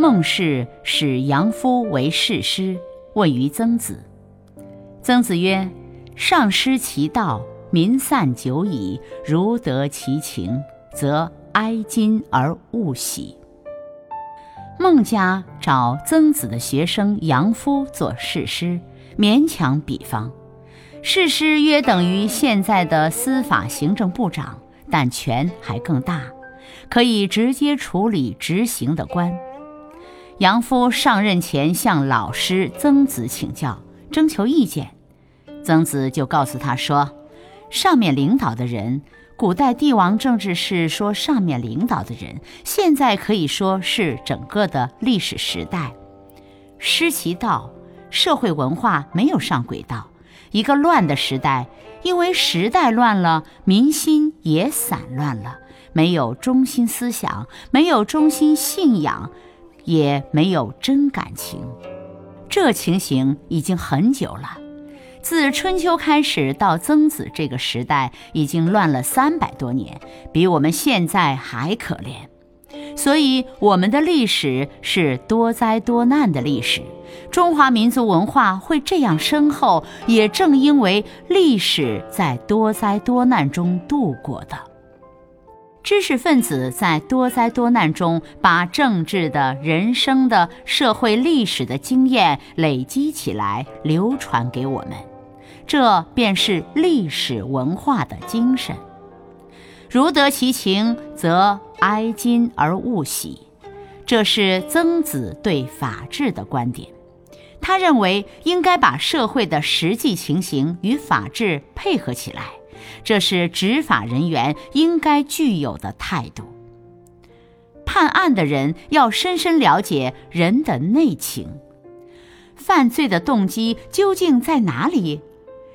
孟氏使杨夫为士师，问于曾子。曾子曰：“上失其道，民散久矣。如得其情，则哀矜而勿喜。”孟家找曾子的学生杨夫做士师，勉强比方，士师约等于现在的司法行政部长，但权还更大。可以直接处理执行的官。杨夫上任前向老师曾子请教，征求意见。曾子就告诉他说：“上面领导的人，古代帝王政治是说上面领导的人，现在可以说是整个的历史时代。失其道，社会文化没有上轨道，一个乱的时代，因为时代乱了，民心也散乱了。”没有中心思想，没有中心信仰，也没有真感情，这情形已经很久了。自春秋开始到曾子这个时代，已经乱了三百多年，比我们现在还可怜。所以，我们的历史是多灾多难的历史。中华民族文化会这样深厚，也正因为历史在多灾多难中度过的。知识分子在多灾多难中，把政治的、人生的、社会历史的经验累积起来，流传给我们，这便是历史文化的精神。如得其情，则哀矜而勿喜，这是曾子对法治的观点。他认为应该把社会的实际情形与法治配合起来。这是执法人员应该具有的态度。判案的人要深深了解人的内情，犯罪的动机究竟在哪里？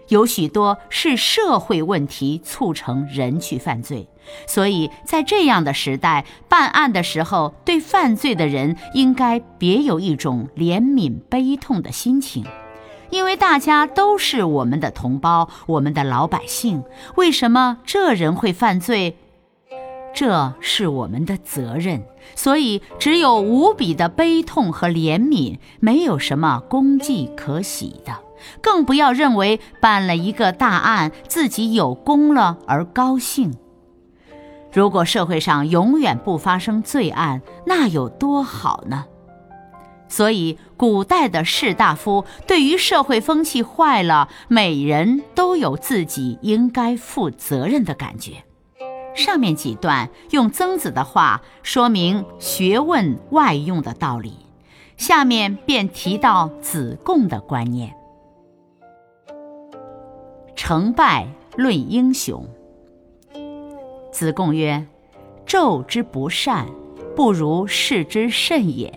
有许多是社会问题促成人去犯罪，所以在这样的时代，办案的时候，对犯罪的人应该别有一种怜悯悲痛的心情。因为大家都是我们的同胞，我们的老百姓，为什么这人会犯罪？这是我们的责任，所以只有无比的悲痛和怜悯，没有什么功绩可喜的，更不要认为办了一个大案，自己有功了而高兴。如果社会上永远不发生罪案，那有多好呢？所以，古代的士大夫对于社会风气坏了，每人都有自己应该负责任的感觉。上面几段用曾子的话说明学问外用的道理，下面便提到子贡的观念：成败论英雄。子贡曰：“纣之不善，不如是之甚也。”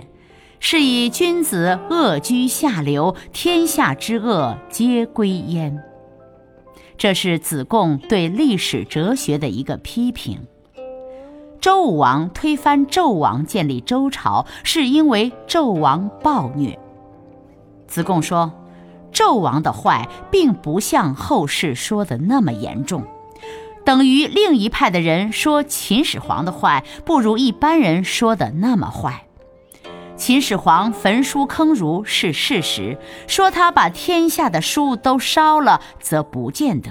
是以君子恶居下流，天下之恶皆归焉。这是子贡对历史哲学的一个批评。周武王推翻纣王，建立周朝，是因为纣王暴虐。子贡说，纣王的坏并不像后世说的那么严重，等于另一派的人说秦始皇的坏不如一般人说的那么坏。秦始皇焚书坑儒是事实，说他把天下的书都烧了，则不见得。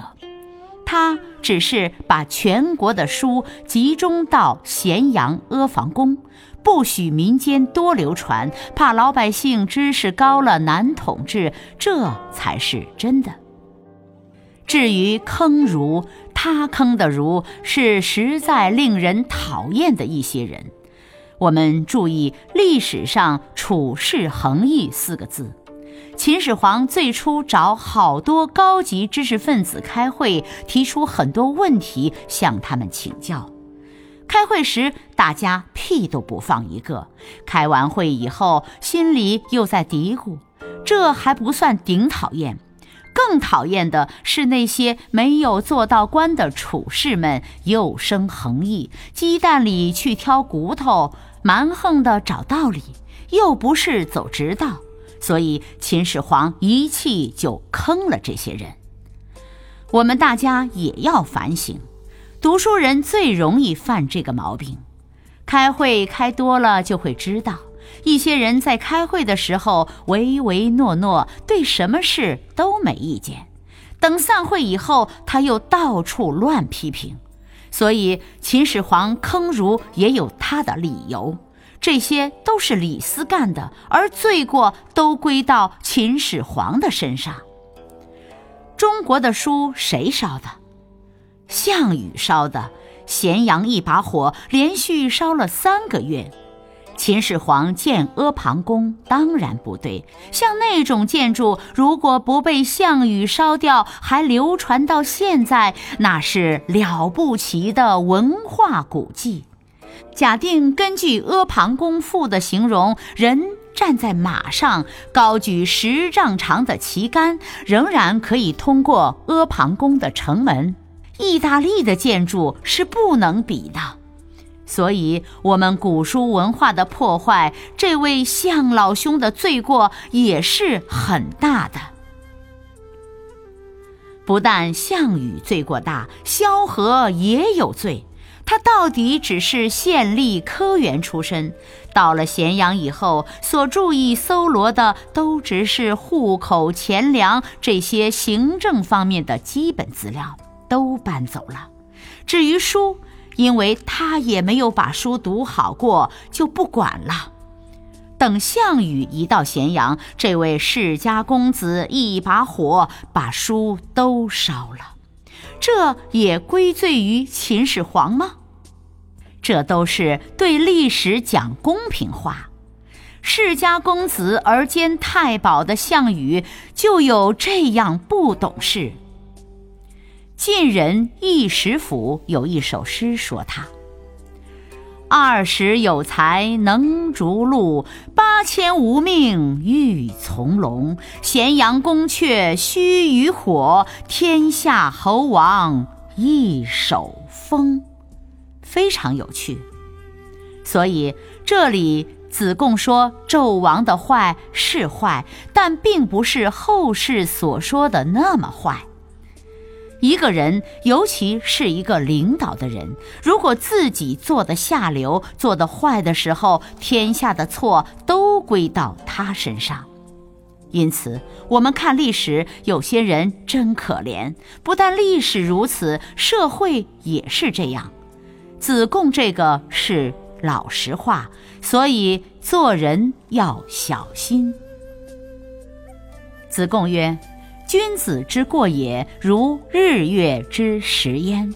他只是把全国的书集中到咸阳阿房宫，不许民间多流传，怕老百姓知识高了难统治，这才是真的。至于坑儒，他坑的儒是实在令人讨厌的一些人。我们注意历史上“处事横溢”四个字。秦始皇最初找好多高级知识分子开会，提出很多问题向他们请教。开会时大家屁都不放一个，开完会以后心里又在嘀咕：这还不算顶讨厌。更讨厌的是那些没有做到官的处士们，又生横意，鸡蛋里去挑骨头，蛮横的找道理，又不是走直道。所以秦始皇一气就坑了这些人。我们大家也要反省，读书人最容易犯这个毛病。开会开多了就会知道。一些人在开会的时候唯唯诺诺，对什么事都没意见。等散会以后，他又到处乱批评。所以秦始皇坑儒也有他的理由，这些都是李斯干的，而罪过都归到秦始皇的身上。中国的书谁烧的？项羽烧的。咸阳一把火，连续烧了三个月。秦始皇建阿房宫当然不对，像那种建筑，如果不被项羽烧掉，还流传到现在，那是了不起的文化古迹。假定根据《阿房宫赋》的形容，人站在马上，高举十丈长的旗杆，仍然可以通过阿房宫的城门。意大利的建筑是不能比的。所以，我们古书文化的破坏，这位项老兄的罪过也是很大的。不但项羽罪过大，萧何也有罪。他到底只是县吏科员出身，到了咸阳以后，所注意搜罗的都只是户口、钱粮这些行政方面的基本资料，都搬走了。至于书，因为他也没有把书读好过，就不管了。等项羽一到咸阳，这位世家公子一把火把书都烧了，这也归罪于秦始皇吗？这都是对历史讲公平话。世家公子而兼太保的项羽，就有这样不懂事。晋人易石甫有一首诗说他：“二十有才能逐鹿，八千无命欲从龙。咸阳宫阙须臾火，天下侯王一手风。”非常有趣。所以这里子贡说纣王的坏是坏，但并不是后世所说的那么坏。一个人，尤其是一个领导的人，如果自己做的下流、做的坏的时候，天下的错都归到他身上。因此，我们看历史，有些人真可怜。不但历史如此，社会也是这样。子贡这个是老实话，所以做人要小心。子贡曰。君子之过也，如日月之食焉。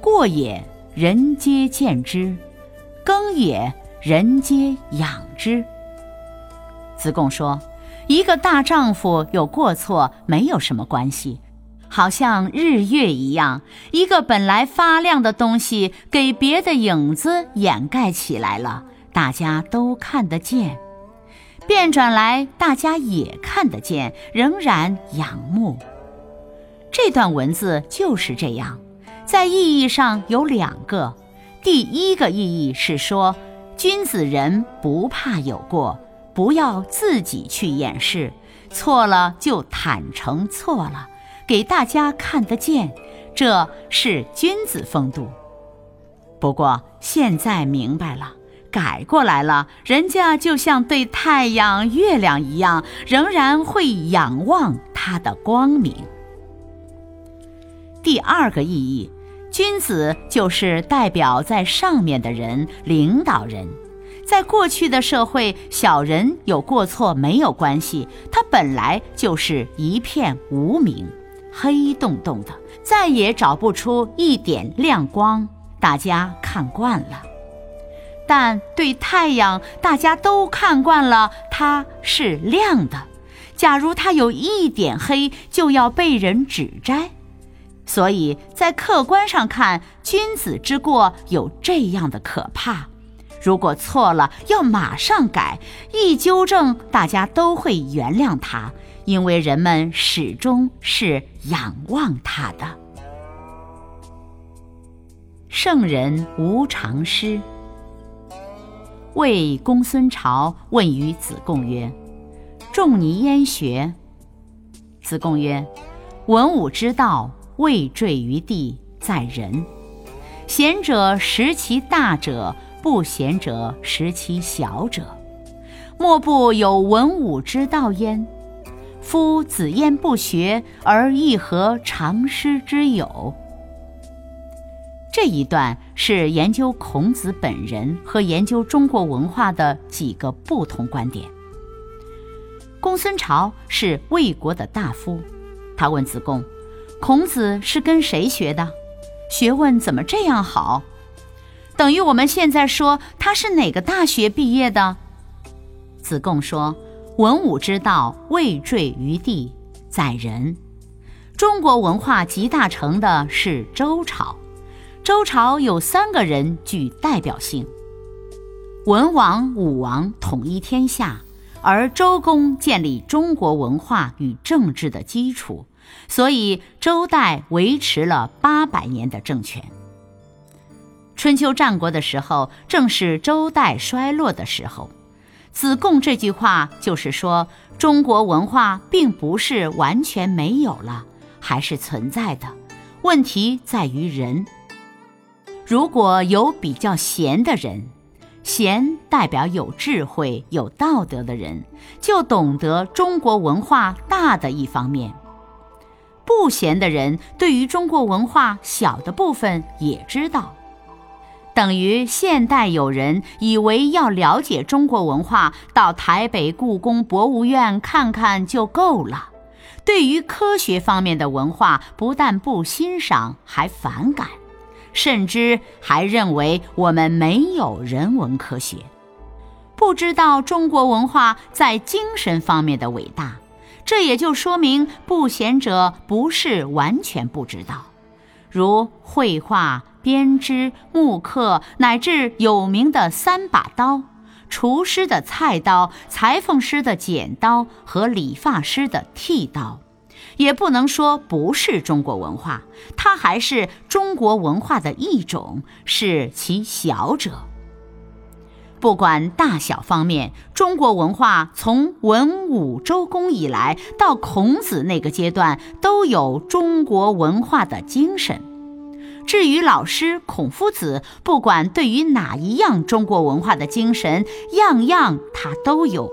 过也，人皆见之；耕也，人皆养之。子贡说：“一个大丈夫有过错，没有什么关系，好像日月一样，一个本来发亮的东西，给别的影子掩盖起来了，大家都看得见。”变转来，大家也看得见，仍然仰慕。这段文字就是这样，在意义上有两个。第一个意义是说，君子人不怕有过，不要自己去掩饰，错了就坦诚错了，给大家看得见，这是君子风度。不过现在明白了。改过来了，人家就像对太阳、月亮一样，仍然会仰望它的光明。第二个意义，君子就是代表在上面的人，领导人。在过去的社会，小人有过错没有关系，他本来就是一片无明，黑洞洞的，再也找不出一点亮光，大家看惯了。但对太阳，大家都看惯了，它是亮的。假如它有一点黑，就要被人指摘。所以在客观上看，君子之过有这样的可怕。如果错了，要马上改，一纠正，大家都会原谅他，因为人们始终是仰望他的。圣人无常师。魏公孙朝问于子贡曰：“仲尼焉学？”子贡曰：“文武之道。”未坠于地，在人。贤者识其大者，不贤者识其小者。莫不有文武之道焉。夫子焉不学，而亦何常师之有？这一段是研究孔子本人和研究中国文化的几个不同观点。公孙朝是魏国的大夫，他问子贡。孔子是跟谁学的？学问怎么这样好？等于我们现在说他是哪个大学毕业的？子贡说：“文武之道未坠于地，在人。中国文化集大成的是周朝。周朝有三个人具代表性：文王、武王统一天下，而周公建立中国文化与政治的基础。”所以周代维持了八百年的政权。春秋战国的时候，正是周代衰落的时候。子贡这句话就是说，中国文化并不是完全没有了，还是存在的。问题在于人。如果有比较贤的人，贤代表有智慧、有道德的人，就懂得中国文化大的一方面。不贤的人对于中国文化小的部分也知道，等于现代有人以为要了解中国文化，到台北故宫博物院看看就够了。对于科学方面的文化，不但不欣赏，还反感，甚至还认为我们没有人文科学，不知道中国文化在精神方面的伟大。这也就说明，不贤者不是完全不知道，如绘画、编织、木刻，乃至有名的三把刀：厨师的菜刀、裁缝师的剪刀和理发师的剃刀，也不能说不是中国文化，它还是中国文化的一种，是其小者。不管大小方面，中国文化从文武周公以来到孔子那个阶段，都有中国文化的精神。至于老师孔夫子，不管对于哪一样中国文化的精神，样样他都有。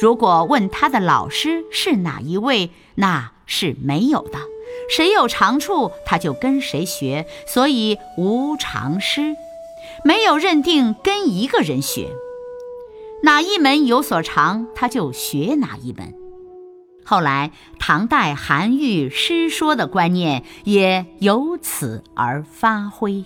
如果问他的老师是哪一位，那是没有的。谁有长处，他就跟谁学，所以无常师。没有认定跟一个人学，哪一门有所长，他就学哪一门。后来唐代韩愈诗说的观念也由此而发挥。